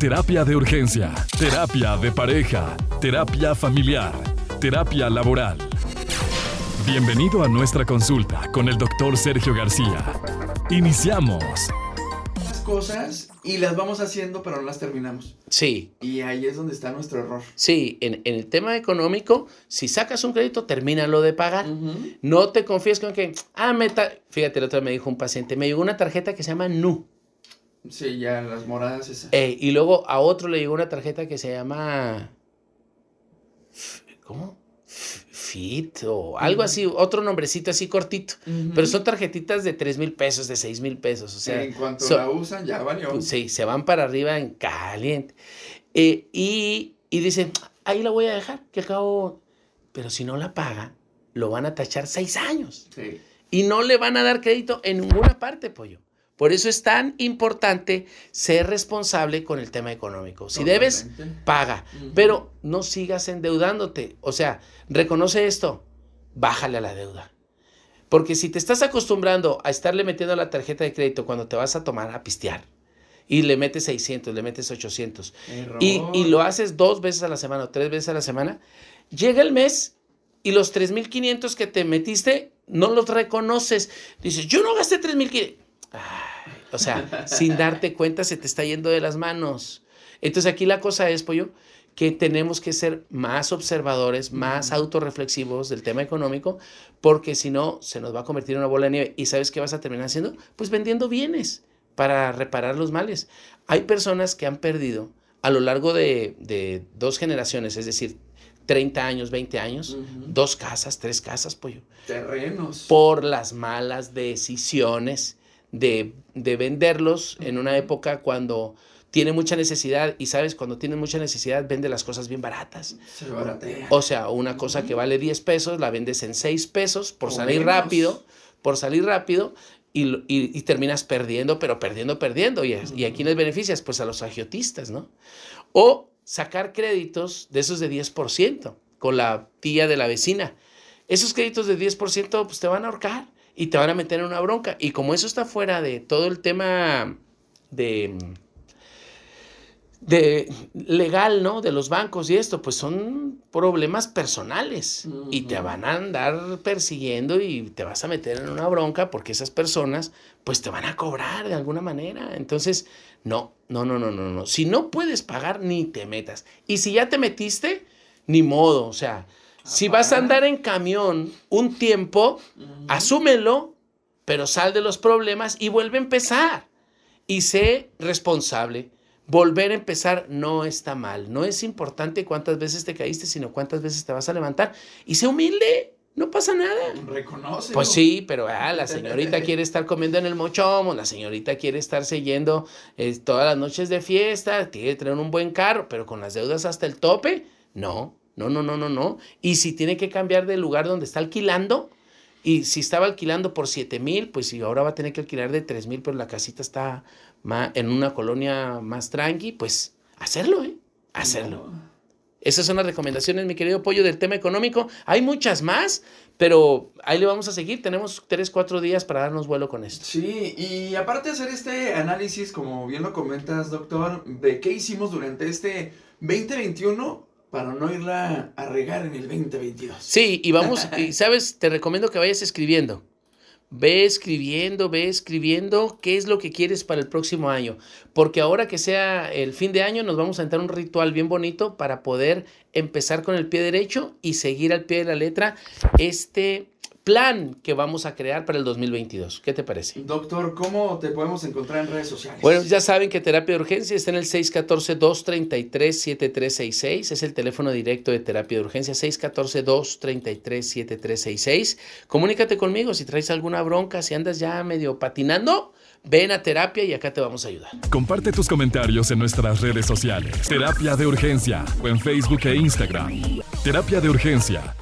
Terapia de urgencia, terapia de pareja, terapia familiar, terapia laboral. Bienvenido a nuestra consulta con el doctor Sergio García. Iniciamos. cosas y las vamos haciendo, pero no las terminamos. Sí. Y ahí es donde está nuestro error. Sí, en, en el tema económico, si sacas un crédito, termínalo de pagar. No te confíes con que, ah, meta. Fíjate, el otro día me dijo un paciente, me llegó una tarjeta que se llama NU. Sí, ya las moradas esas. Eh, y luego a otro le llegó una tarjeta que se llama. ¿Cómo? Fit o algo así, otro nombrecito así cortito. Pero son tarjetitas de 3 mil pesos, de 6 mil pesos. O sea, en cuanto la usan, ya valió. Pues, sí, se van para arriba en caliente. Eh, y, y dicen, ahí la voy a dejar, que acabo. Pero si no la paga, lo van a tachar seis años. Sí. Y no le van a dar crédito en ninguna parte, pollo. Por eso es tan importante ser responsable con el tema económico. Si debes, paga, pero no sigas endeudándote. O sea, reconoce esto, bájale a la deuda. Porque si te estás acostumbrando a estarle metiendo la tarjeta de crédito cuando te vas a tomar a pistear y le metes 600, le metes 800 y, y, lo haces dos veces a la semana o tres veces a la semana, llega el mes y los 3.500 que te metiste no los reconoces. Dices, yo no gasté 3.500 o sea, sin darte cuenta se te está yendo de las manos. Entonces aquí la cosa es, pollo, que tenemos que ser más observadores, más autorreflexivos del tema económico, porque si no, se nos va a convertir en una bola de nieve. ¿Y sabes qué vas a terminar haciendo? Pues vendiendo bienes para reparar los males. Hay personas que han perdido a lo largo de, dos generaciones, es decir, 30 años, 20 años, dos casas, tres casas, pollo. Terrenos. Por las malas decisiones de, venderlos en una época cuando tiene mucha necesidad y sabes, cuando tiene mucha necesidad vende las cosas bien baratas. Se baratea. O sea, una cosa que vale 10 pesos la vendes en 6 pesos por salir rápido, por salir rápido y, terminas perdiendo, pero perdiendo, perdiendo. ¿Y, ¿Y a quiénes beneficias? Pues a los agiotistas, ¿no? O sacar créditos de esos de 10% con la tía de la vecina. Esos créditos de 10% pues te van a ahorcar y te van a meter en una bronca. Y como eso está fuera de todo el tema de, de legal, ¿no? De los bancos y esto, pues son problemas personales y te van a andar persiguiendo y te vas a meter en una bronca porque esas personas, pues te van a cobrar de alguna manera. Entonces, no, no, no, no, no, no. Si no puedes pagar, ni te metas. Y si ya te metiste, ni modo, o sea, si vas a andar en camión un tiempo, asúmelo, pero sal de los problemas y vuelve a empezar. Y sé responsable. Volver a empezar no está mal. No es importante cuántas veces te caíste, sino cuántas veces te vas a levantar. Y sé humilde. No pasa nada. Reconoce. Pues sí, pero ah, la señorita quiere estar comiendo en el mochomo, la señorita quiere estarse yendo eh, todas las noches de fiesta, quiere tener un buen carro, pero con las deudas hasta el tope. No, no, no, no, no, no. Y si tiene que cambiar del lugar donde está alquilando, y si estaba alquilando por 7 mil, pues si ahora va a tener que alquilar de 3 mil, pero la casita está en una colonia más tranqui, pues hacerlo, ¿eh? Hacerlo. Esas son las recomendaciones, mi querido Pollo, del tema económico. Hay muchas más, pero ahí le vamos a seguir. Tenemos 3, 4 días para darnos vuelo con esto. Sí, y aparte de hacer este análisis, como bien lo comentas, doctor, de qué hicimos durante este 2021, para no irla a regar en el 2022. Sí, y vamos, y sabes, te recomiendo que vayas escribiendo. Ve escribiendo, ve escribiendo qué es lo que quieres para el próximo año. Porque ahora que sea el fin de año, nos vamos a entrar un ritual bien bonito para poder empezar con el pie derecho y seguir al pie de la letra este plan que vamos a crear para el 2022. ¿Qué te parece? Doctor, ¿cómo te podemos encontrar en redes sociales? Bueno, ya saben que terapia de urgencia está en el 614-233-7366. Es el teléfono directo de terapia de urgencia, 614-233-7366. Comunícate conmigo si traes alguna bronca, si andas ya medio patinando. Ven a terapia y acá te vamos a ayudar. Comparte tus comentarios en nuestras redes sociales. Terapia de Urgencia o en Facebook e Instagram. Terapia de Urgencia